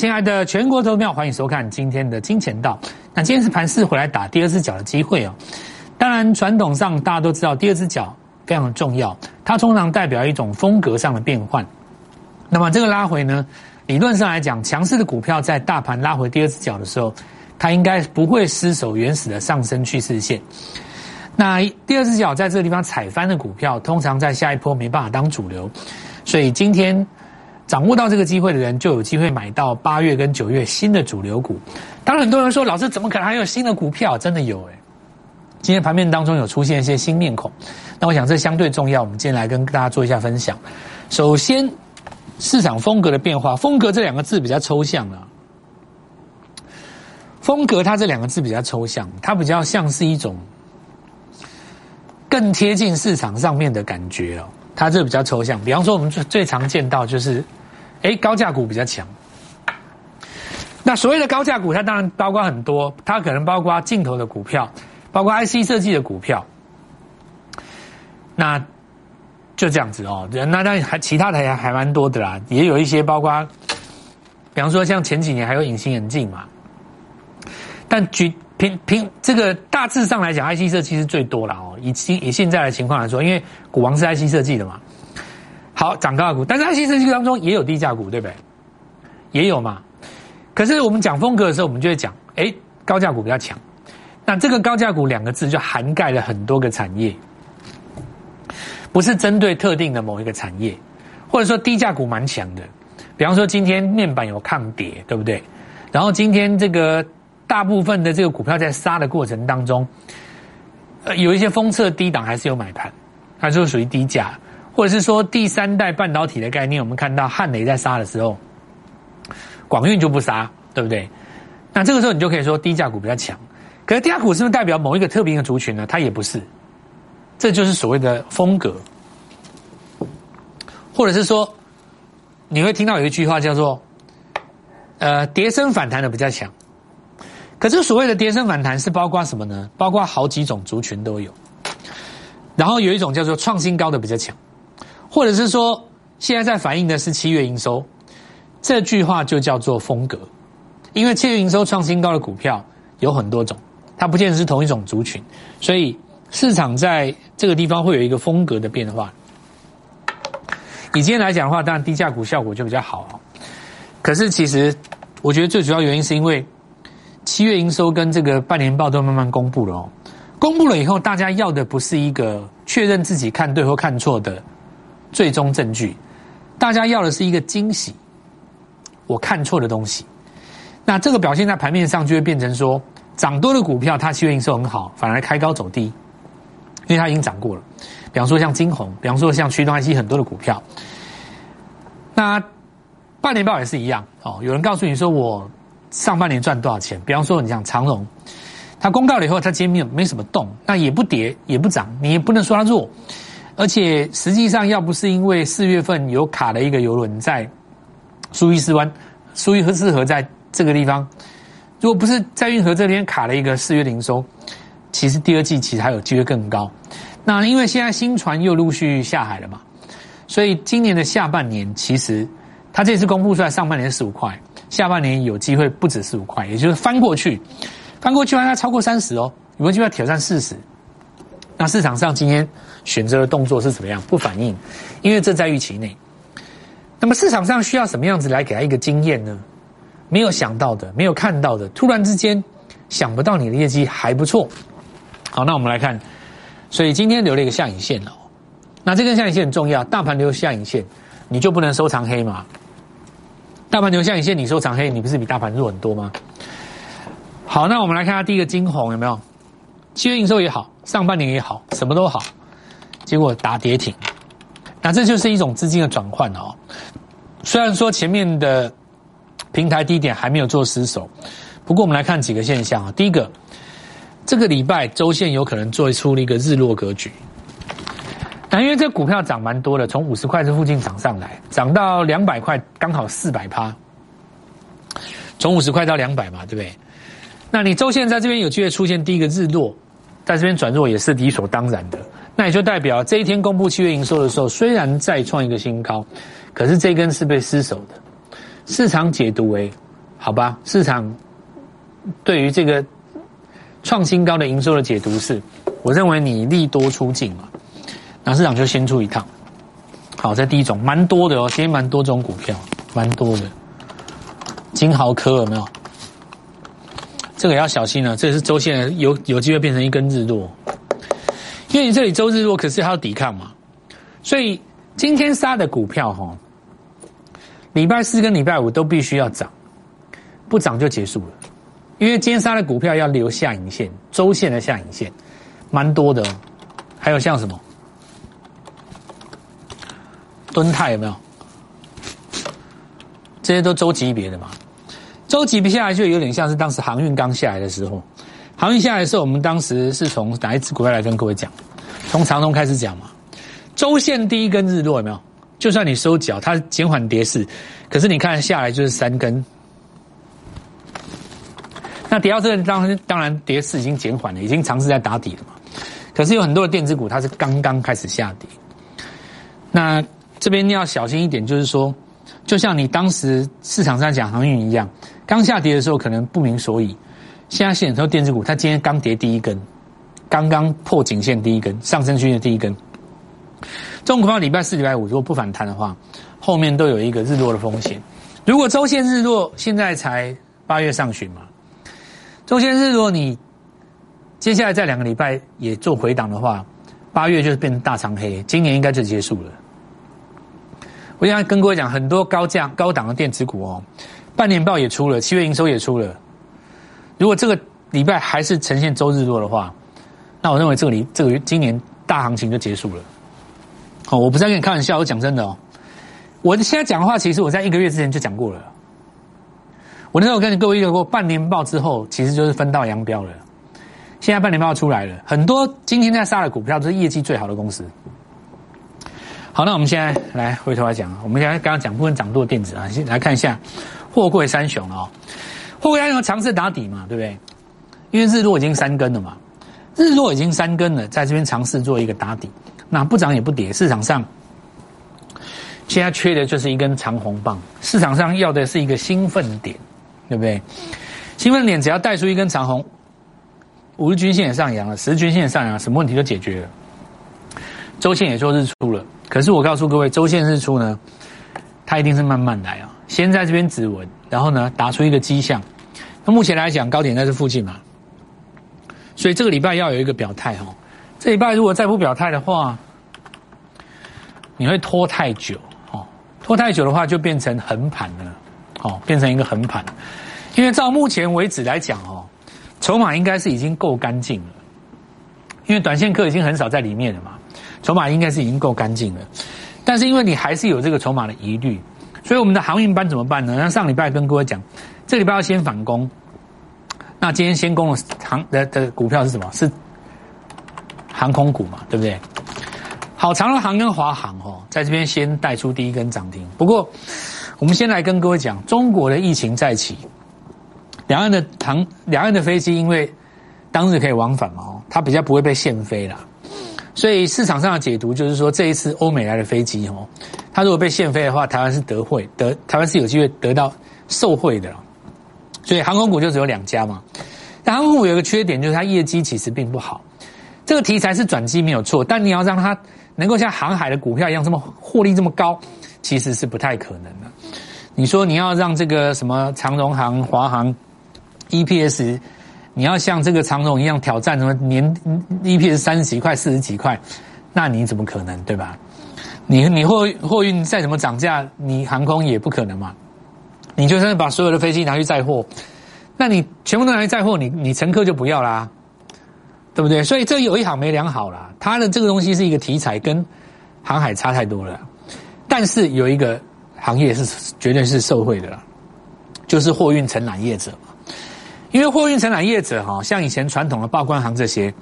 亲爱的全国投票，欢迎收看今天的金钱道。那今天是盘市回来打第二只脚的机会哦。当然，传统上大家都知道，第二只脚非常重要，它通常代表一种风格上的变换。那么这个拉回呢，理论上来讲，强势的股票在大盘拉回第二只脚的时候，它应该不会失守原始的上升趋势线。那第二只脚在这个地方踩翻的股票，通常在下一波没办法当主流，所以今天。掌握到这个机会的人，就有机会买到八月跟九月新的主流股。当然，很多人说，老师怎么可能还有新的股票？真的有哎！今天盘面当中有出现一些新面孔，那我想这相对重要。我们今天来跟大家做一下分享。首先，市场风格的变化，风格这两个字比较抽象啊。风格它这两个字比较抽象，它比较像是一种更贴近市场上面的感觉哦。它这比较抽象，比方说我们最最常见到就是。哎，高价股比较强。那所谓的高价股，它当然包括很多，它可能包括镜头的股票，包括 IC 设计的股票。那就这样子哦。那那还其他的还还蛮多的啦，也有一些包括，比方说像前几年还有隐形眼镜嘛。但举凭凭这个大致上来讲，IC 设计是最多了哦。以现以现在的情况来说，因为股王是 IC 设计的嘛。好，涨高价股，但是 IC 设计当中也有低价股，对不对？也有嘛。可是我们讲风格的时候，我们就会讲，哎，高价股比较强。那这个高价股两个字就涵盖了很多个产业，不是针对特定的某一个产业，或者说低价股蛮强的。比方说今天面板有抗跌，对不对？然后今天这个大部分的这个股票在杀的过程当中，呃，有一些封测低档还是有买盘，它就属于低价。或者是说第三代半导体的概念，我们看到汉雷在杀的时候，广运就不杀，对不对？那这个时候你就可以说低价股比较强。可是低价股是不是代表某一个特别的族群呢？它也不是，这就是所谓的风格。或者是说，你会听到有一句话叫做“呃，跌升反弹的比较强”。可是所谓的跌升反弹是包括什么呢？包括好几种族群都有。然后有一种叫做创新高的比较强。或者是说，现在在反映的是七月营收，这句话就叫做风格，因为七月营收创新高的股票有很多种，它不见得是同一种族群，所以市场在这个地方会有一个风格的变化。以今天来讲的话，当然低价股效果就比较好可是其实我觉得最主要原因是因为七月营收跟这个半年报都慢慢公布了哦，公布了以后，大家要的不是一个确认自己看对或看错的。最终证据，大家要的是一个惊喜。我看错的东西，那这个表现在盘面上就会变成说，涨多的股票它七月营收很好，反而开高走低，因为它已经涨过了。比方说像金红，比方说像驱动 IC 很多的股票，那半年报也是一样哦。有人告诉你说我上半年赚多少钱？比方说你像长荣，它公告了以后，它今天没有没什么动，那也不跌也不涨，你也不能说它弱。而且实际上，要不是因为四月份有卡了一个游轮在苏伊士湾、苏伊士河在这个地方，如果不是在运河这边卡了一个四月零收，其实第二季其实还有机会更高。那因为现在新船又陆续下海了嘛，所以今年的下半年其实它这次公布出来，上半年十五块，下半年有机会不止十五块，也就是翻过去，翻过去让它超过三十哦，有没有机会挑战四十？那市场上今天。选择的动作是怎么样？不反应，因为这在预期内。那么市场上需要什么样子来给他一个经验呢？没有想到的，没有看到的，突然之间想不到你的业绩还不错。好，那我们来看，所以今天留了一个下影线哦。那这根下影线很重要，大盘留下影线，你就不能收藏黑嘛？大盘留下影线，你收藏黑，你不是比大盘弱很多吗？好，那我们来看下第一个金红有没有？七月营收也好，上半年也好，什么都好。结果打跌停，那这就是一种资金的转换哦。虽然说前面的平台低点还没有做失守，不过我们来看几个现象啊。第一个，这个礼拜周线有可能做出了一个日落格局。那因为这股票涨蛮多的，从五十块这附近涨上来，涨到两百块，刚好四百趴。从五十块到两百嘛，对不对？那你周线在这边有机会出现第一个日落，在这边转弱也是理所当然的。那也就代表这一天公布七月营收的时候，虽然再创一个新高，可是这根是被失守的。市场解读为好吧，市场对于这个创新高的营收的解读是，我认为你利多出尽嘛，那市场就先出一趟。好，这第一种蛮多的哦，今天蛮多种股票，蛮多的。金豪科有没有？这个要小心了，这是周线有有机会变成一根日落，因为你这里周日落，可是还要抵抗嘛，所以今天杀的股票哈，礼拜四跟礼拜五都必须要涨，不涨就结束了，因为今天杀的股票要留下影线，周线的下影线，蛮多的，还有像什么？敦泰有没有？这些都周级别的嘛，周级不下来就有点像是当时航运刚下来的时候，航运下来的时候，我们当时是从哪一只股票来跟各位讲？从长通开始讲嘛。周线第一根日落有没有？就算你收脚，它减缓跌势，可是你看下来就是三根。那跌到这个当当然跌势已经减缓了，已经尝试在打底了嘛。可是有很多的电子股，它是刚刚开始下跌。那这边你要小心一点，就是说，就像你当时市场上讲航运一样，刚下跌的时候可能不明所以。现在很多电子股，它今天刚跌第一根，刚刚破颈线第一根，上升区的第一根。这种股票礼拜四、礼拜五如果不反弹的话，后面都有一个日落的风险。如果周线日落，现在才八月上旬嘛，周线日落你接下来在两个礼拜也做回档的话，八月就是变成大长黑，今年应该就结束了。我现在跟各位讲，很多高价、高档的电子股哦，半年报也出了，七月营收也出了。如果这个礼拜还是呈现周日落的话，那我认为这个礼这个今年大行情就结束了。哦，我不是在跟你开玩笑，我讲真的哦。我现在讲的话，其实我在一个月之前就讲过了。我那时候跟各位讲过，半年报之后其实就是分道扬镳了。现在半年报出来了，很多今天在杀的股票都是业绩最好的公司。好，那我们现在来回头来讲，我们现在刚刚讲部分涨多的电子啊，先来看一下货柜三雄哦。货柜三雄尝试打底嘛，对不对？因为日落已经三根了嘛，日落已经三根了，在这边尝试做一个打底，那不涨也不跌，市场上现在缺的就是一根长红棒，市场上要的是一个兴奋点，对不对？兴奋点只要带出一根长红，五日均线也上扬了，十日均线也上扬，什么问题都解决了，周线也做日出了。可是我告诉各位，周线日出呢，它一定是慢慢来啊，先在这边止稳，然后呢打出一个迹象。那目前来讲，高点在这附近嘛，所以这个礼拜要有一个表态哦。这礼拜如果再不表态的话，你会拖太久哦，拖太久的话就变成横盘了，哦，变成一个横盘。因为照目前为止来讲哦，筹码应该是已经够干净了，因为短线客已经很少在里面了嘛。筹码应该是已经够干净了，但是因为你还是有这个筹码的疑虑，所以我们的航运班怎么办呢？那上礼拜跟各位讲，这礼拜要先反攻。那今天先攻的航的的股票是什么？是航空股嘛，对不对？好，长荣航跟华航哦，在这边先带出第一根涨停。不过，我们先来跟各位讲，中国的疫情再起，两岸的航两岸的飞机因为当日可以往返嘛，哦，它比较不会被限飞啦。所以市场上的解读就是说，这一次欧美来的飞机哦，它如果被限飞的话，台湾是得惠，得台湾是有机会得到受惠的。所以航空股就只有两家嘛。但航空股有个缺点，就是它业绩其实并不好。这个题材是转机没有错，但你要让它能够像航海的股票一样这么获利这么高，其实是不太可能的。你说你要让这个什么长荣航、华航 EPS？你要像这个长荣一样挑战什么年 EPS 三十几块、四十几块，那你怎么可能对吧？你你货货运再怎么涨价，你航空也不可能嘛。你就算把所有的飞机拿去载货，那你全部都拿去载货，你你乘客就不要啦，对不对？所以这有一好没两好啦。它的这个东西是一个题材，跟航海差太多了。但是有一个行业是绝对是受惠的啦，就是货运承揽业者。因为货运承揽业者哈，像以前传统的报关行这些，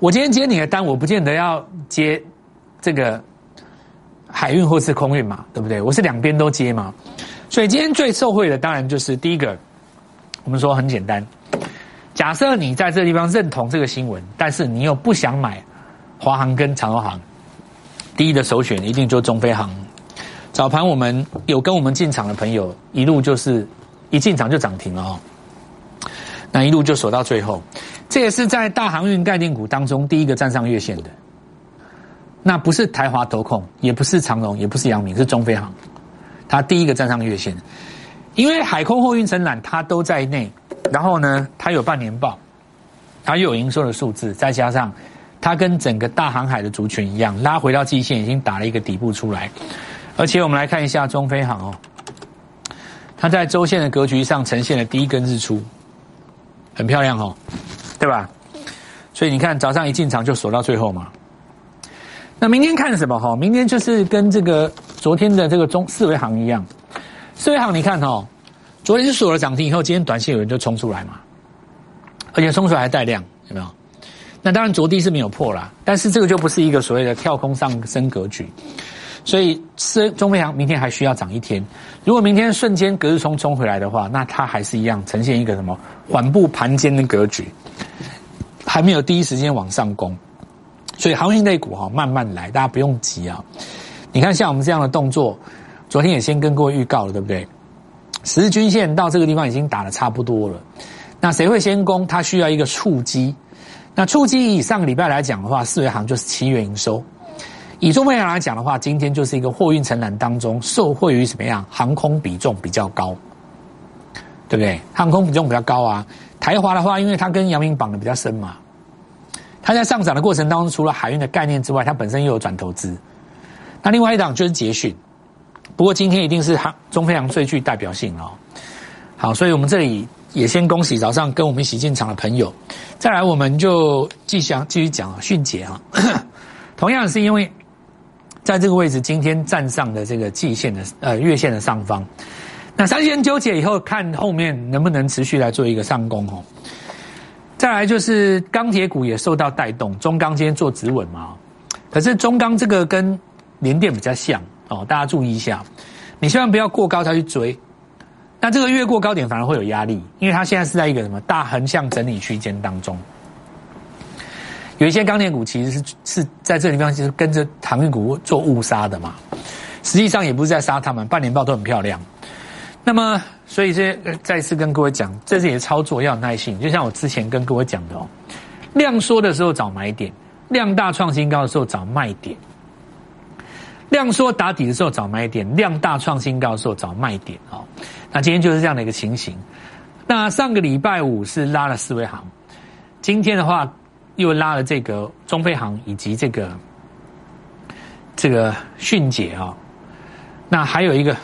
我今天接你的单，我不见得要接这个海运或是空运嘛，对不对？我是两边都接嘛，所以今天最受惠的当然就是第一个，我们说很简单，假设你在这个地方认同这个新闻，但是你又不想买华航跟长荣航，第一的首选一定就中飞航。早盘我们有跟我们进场的朋友，一路就是一进场就涨停了哦。那一路就锁到最后，这也是在大航运概念股当中第一个站上月线的。那不是台华投控，也不是长荣，也不是阳明，是中飞航，它第一个站上月线。因为海空货运承揽它都在内，然后呢，它有半年报，它又有营收的数字，再加上它跟整个大航海的族群一样，拉回到季线已经打了一个底部出来。而且我们来看一下中飞航哦，它在周线的格局上呈现了第一根日出。很漂亮哦，对吧？所以你看早上一进场就锁到最后嘛。那明天看什么哈？明天就是跟这个昨天的这个中四维行一样，四维行你看哈，昨天是锁了涨停以后，今天短线有人就冲出来嘛，而且冲出来还带量，有没有？那当然昨低是没有破啦，但是这个就不是一个所谓的跳空上升格局。所以，是中飞行明天还需要涨一天。如果明天瞬间隔日冲冲回来的话，那它还是一样呈现一个什么缓步盘间的格局，还没有第一时间往上攻。所以航运类股哈，慢慢来，大家不用急啊。你看，像我们这样的动作，昨天也先跟各位预告了，对不对？十日均线到这个地方已经打的差不多了。那谁会先攻？它需要一个触击。那触击以上个礼拜来讲的话，四维行就是七月营收。以中飞航来讲的话，今天就是一个货运承揽当中受惠于什么样？航空比重比较高，对不对？航空比重比较高啊。台华的话，因为它跟阳明绑的比较深嘛，它在上涨的过程当中，除了海运的概念之外，它本身又有转投资。那另外一档就是捷讯，不过今天一定是航中飞航最具代表性哦。好，所以我们这里也先恭喜早上跟我们一起进场的朋友。再来，我们就继续继续讲迅捷啊，同样是因为。在这个位置，今天站上的这个季线的呃月线的上方，那三线纠结以后，看后面能不能持续来做一个上攻哦。再来就是钢铁股也受到带动，中钢今天做止稳嘛，可是中钢这个跟联电比较像哦，大家注意一下，你千万不要过高才去追，那这个越过高点反而会有压力，因为它现在是在一个什么大横向整理区间当中。有一些钢铁股其实是是在这地方，其实跟着航运股做误杀的嘛。实际上也不是在杀他们，半年报都很漂亮。那么，所以这再次跟各位讲，这里的操作要有耐心。就像我之前跟各位讲的哦，量缩的时候找买点，量大创新高的时候找卖点。量缩打底的时候找买点，量大创新高的时候找卖点哦。那今天就是这样的一个情形。那上个礼拜五是拉了四维行，今天的话。又拉了这个中飞航以及这个这个迅捷啊，那还有一个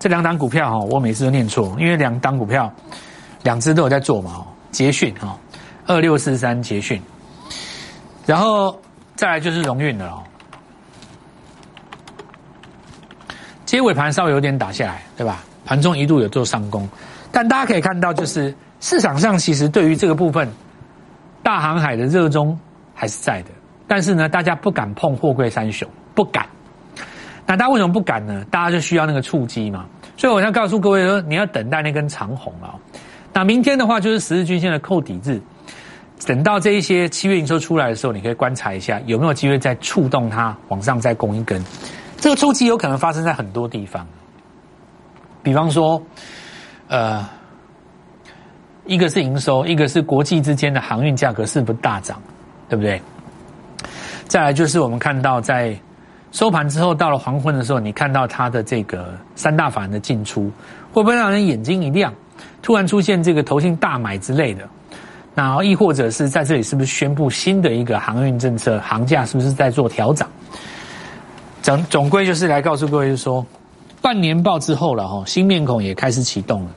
这两档股票哈，我每次都念错，因为两档股票两只都有在做嘛哦，捷讯哈，二六四三捷讯，然后再来就是荣运的哦，接尾盘稍微有点打下来，对吧？盘中一度有做上攻，但大家可以看到，就是市场上其实对于这个部分。大航海的热衷还是在的，但是呢，大家不敢碰货柜三雄，不敢。那大家为什么不敢呢？大家就需要那个触机嘛。所以我要告诉各位说，你要等待那根长红啊。那明天的话，就是十日均线的扣底日。等到这一些七月营收出来的时候，你可以观察一下有没有机会再触动它往上再攻一根。这个触机有可能发生在很多地方，比方说，呃。一个是营收，一个是国际之间的航运价格是不是大涨，对不对？再来就是我们看到在收盘之后，到了黄昏的时候，你看到它的这个三大法人的进出，会不会让人眼睛一亮？突然出现这个投信大买之类的，那亦或者是在这里是不是宣布新的一个航运政策，航价是不是在做调整？总总归就是来告诉各位，就是说半年报之后了哈，新面孔也开始启动了。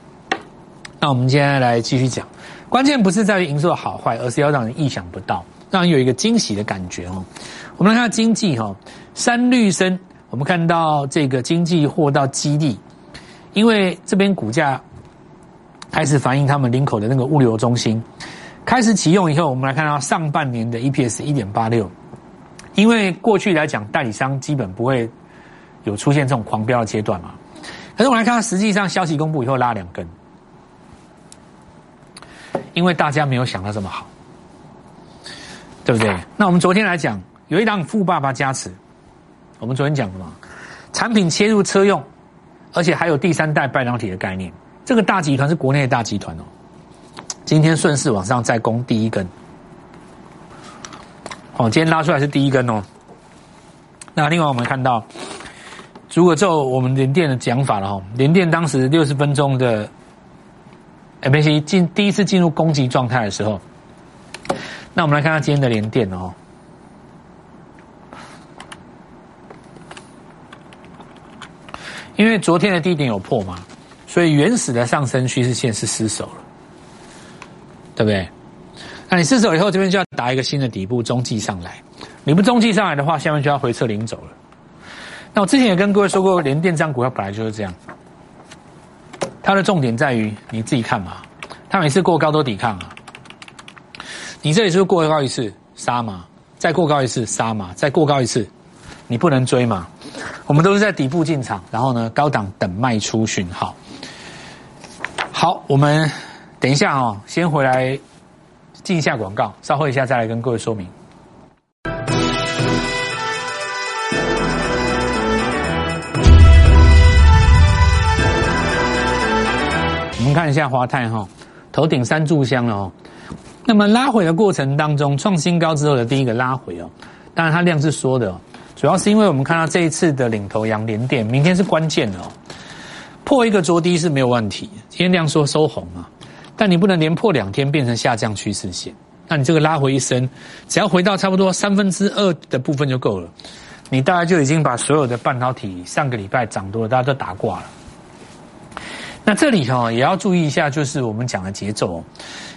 那我们今天来继续讲，关键不是在于营收的好坏，而是要让人意想不到，让人有一个惊喜的感觉哦。我们来看经济哈，三绿生，我们看到这个经济货到基地，因为这边股价开始反映他们领口的那个物流中心开始启用以后，我们来看到上半年的 EPS 一点八六，因为过去来讲代理商基本不会有出现这种狂飙的阶段嘛，可是我们来看，实际上消息公布以后拉两根。因为大家没有想到这么好，对不对？那我们昨天来讲，有一档富爸爸加持，我们昨天讲的嘛，产品切入车用，而且还有第三代半导体的概念。这个大集团是国内的大集团哦，今天顺势往上再攻第一根，哦，今天拉出来是第一根哦。那另外我们看到，如果就我们联电的讲法了哈，联电当时六十分钟的 MAC 进第一次进入攻击状态的时候，那我们来看看今天的联电哦。因为昨天的低点有破嘛，所以原始的上升趋势线是失守了，对不对？那你失守以后，这边就要打一个新的底部中继上来。你不中继上来的话，下面就要回撤领走了。那我之前也跟各位说过，连电张股票本来就是这样，它的重点在于你自己看嘛。它每次过高都抵抗啊，你这里是不是过高一次杀嘛？再过高一次杀嘛？再过高一次，你不能追嘛？我们都是在底部进场，然后呢，高档等卖出讯号。好，我们等一下哦，先回来进一下广告，稍后一下再来跟各位说明。我们看一下华泰哈，头顶三炷香了哦。那么拉回的过程当中，创新高之后的第一个拉回哦，当然它量是缩的哦。主要是因为我们看到这一次的领头羊连电，明天是关键哦。破一个着低是没有问题，今天量缩收红嘛，但你不能连破两天变成下降趋势线。那你这个拉回一升，只要回到差不多三分之二的部分就够了，你大概就已经把所有的半导体上个礼拜涨多了，大家都打挂了。那这里哈也要注意一下，就是我们讲的节奏哦，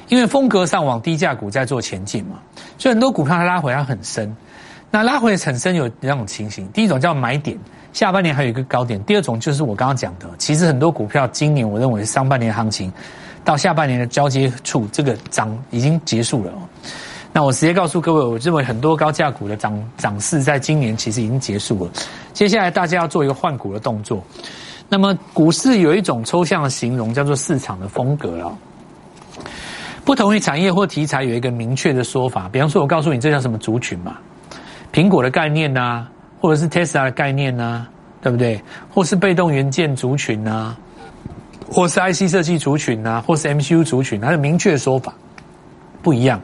因为风格上往低价股在做前进嘛，所以很多股票它拉回它很深。那拉回产生有两种情形，第一种叫买点，下半年还有一个高点；第二种就是我刚刚讲的，其实很多股票今年我认为是上半年行情到下半年的交接处，这个涨已经结束了。那我直接告诉各位，我认为很多高价股的涨涨势在今年其实已经结束了。接下来大家要做一个换股的动作。那么股市有一种抽象的形容，叫做市场的风格了。不同于产业或题材有一个明确的说法，比方说，我告诉你这叫什么族群嘛？苹果的概念呐，或者是 Tesla 的概念呐，对不对？或是被动元件族群呐，或是 IC 设计族群呐，或是 MCU 族群，它的明确说法不一样。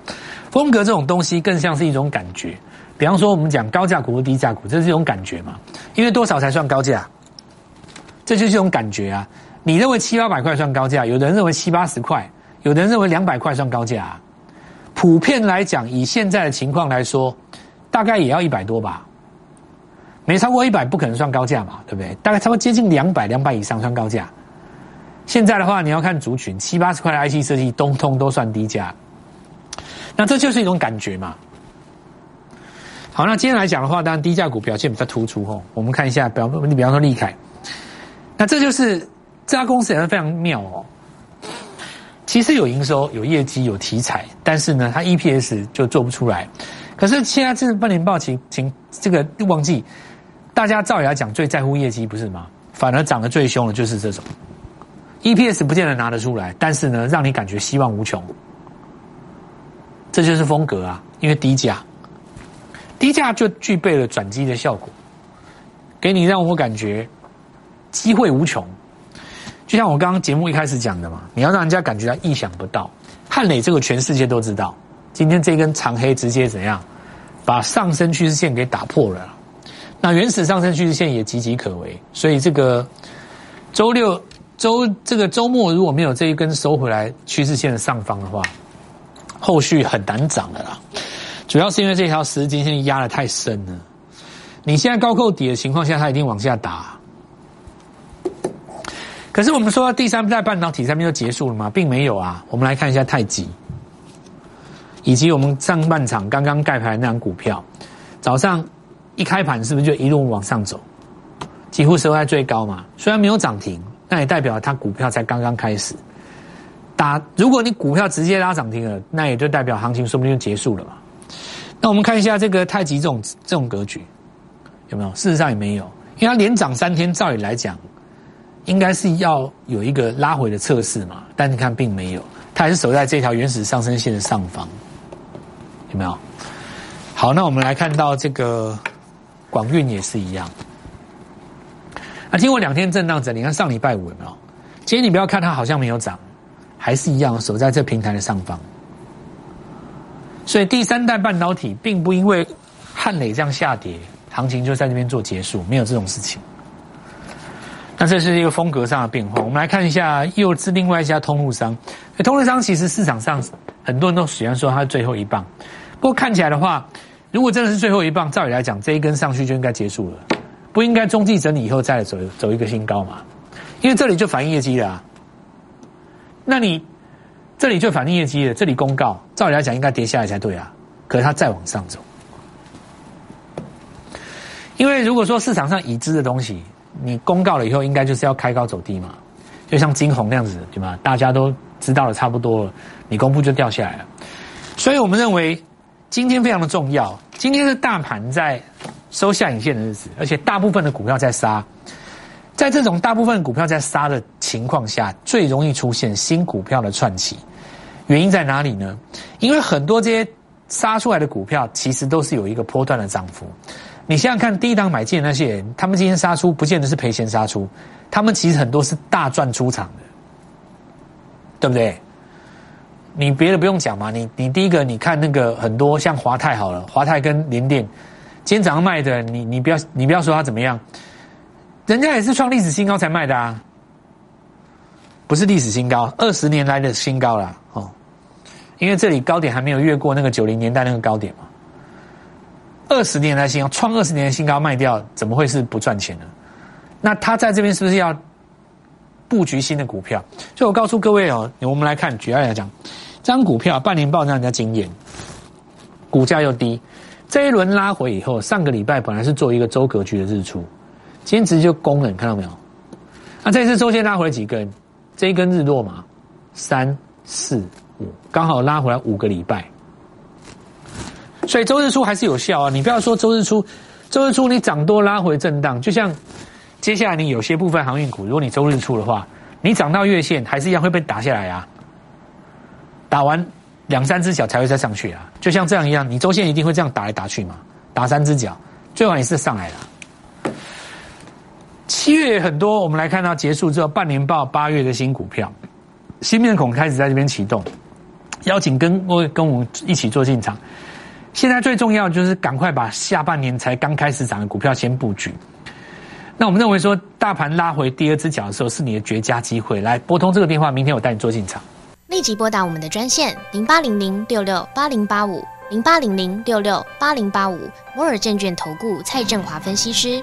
风格这种东西更像是一种感觉。比方说，我们讲高价股和低价股，这是一种感觉嘛？因为多少才算高价？这就是一种感觉啊！你认为七八百块算高价，有的人认为七八十块，有的人认为两百块算高价。普遍来讲，以现在的情况来说。大概也要一百多吧，没超过一百不可能算高价嘛，对不对？大概超过接近两百，两百以上算高价。现在的话，你要看族群，七八十块的 IC 设计，通通都算低价。那这就是一种感觉嘛。好，那今天来讲的话，当然低价股表现比较突出哦。我们看一下，比方你比方说利凯，那这就是这家公司也是非常妙哦。其实有营收、有业绩、有题材，但是呢，它 EPS 就做不出来。可是现在这半年报，请请这个忘记，大家照理来讲最在乎业绩不是吗？反而涨得最凶的就是这种，EPS 不见得拿得出来，但是呢，让你感觉希望无穷，这就是风格啊！因为低价，低价就具备了转机的效果，给你让我感觉机会无穷。就像我刚刚节目一开始讲的嘛，你要让人家感觉到意想不到。汉磊这个全世界都知道，今天这根长黑直接怎样？把上升趋势线给打破了，那原始上升趋势线也岌岌可危，所以这个周六周这个周末如果没有这一根收回来趋势线的上方的话，后续很难涨的啦。主要是因为这条十日线压的太深了，你现在高扣底的情况下，它一定往下打。可是我们说第三代半导体上面就结束了吗？并没有啊，我们来看一下太极。以及我们上半场刚刚盖牌那张股票，早上一开盘是不是就一路往上走，几乎收在最高嘛？虽然没有涨停，那也代表它股票才刚刚开始。打，如果你股票直接拉涨停了，那也就代表行情说不定就结束了嘛。那我们看一下这个太极这种这种格局有没有？事实上也没有，因为它连涨三天，照理来讲，应该是要有一个拉回的测试嘛。但你看并没有，它还是守在这条原始上升线的上方。有没有？好，那我们来看到这个广运也是一样。啊经过两天震荡整理，看上礼拜五有没有？今天你不要看它好像没有涨，还是一样守在这平台的上方。所以第三代半导体并不因为汉磊这样下跌，行情就在这边做结束，没有这种事情。那这是一个风格上的变化。我们来看一下，又是另外一家通路商。通路商其实市场上很多人都喜欢说它最后一棒，不过看起来的话，如果真的是最后一棒，照理来讲，这一根上去就应该结束了，不应该中继整理以后再走走一个新高嘛？因为这里就反映业绩了。那你这里就反映业绩了，这里公告，照理来讲应该跌下来才对啊，可是它再往上走。因为如果说市场上已知的东西，你公告了以后，应该就是要开高走低嘛，就像金红那样子，对吗？大家都知道了差不多了，你公布就掉下来了。所以我们认为今天非常的重要，今天是大盘在收下影线的日子，而且大部分的股票在杀，在这种大部分股票在杀的情况下，最容易出现新股票的串起。原因在哪里呢？因为很多这些杀出来的股票，其实都是有一个波段的涨幅。你想想看，第一档买进的那些人，他们今天杀出，不见得是赔钱杀出，他们其实很多是大赚出场的，对不对？你别的不用讲嘛，你你第一个，你看那个很多像华泰好了，华泰跟联电，今天早上卖的，你你不要你不要说它怎么样，人家也是创历史新高才卖的啊，不是历史新高，二十年来的新高了哦，因为这里高点还没有越过那个九零年代那个高点嘛。二十年来新高，创二十年的新高卖掉，怎么会是不赚钱呢？那他在这边是不是要布局新的股票？所以我告诉各位哦，我们来看，举例来讲，这张股票半年报让人家惊艳，股价又低，这一轮拉回以后，上个礼拜本来是做一个周格局的日出，今天直接就攻了，你看到没有？那这次周线拉回几根？这一根日落嘛，三四五，刚好拉回来五个礼拜。所以周日出还是有效啊！你不要说周日出，周日出你涨多拉回震荡，就像接下来你有些部分航运股，如果你周日出的话，你涨到月线还是一样会被打下来啊！打完两三只脚才会再上去啊！就像这样一样，你周线一定会这样打来打去嘛，打三只脚，最晚也是上来了。七月很多，我们来看到结束之后，半年报八月的新股票，新面孔开始在这边启动，邀请跟我跟我们一起做进场。现在最重要就是赶快把下半年才刚开始涨的股票先布局。那我们认为说，大盘拉回第二只脚的时候，是你的绝佳机会。来拨通这个电话，明天我带你做进场。立即拨打我们的专线零八零零六六八零八五零八零零六六八零八五摩尔证券投顾蔡振华分析师。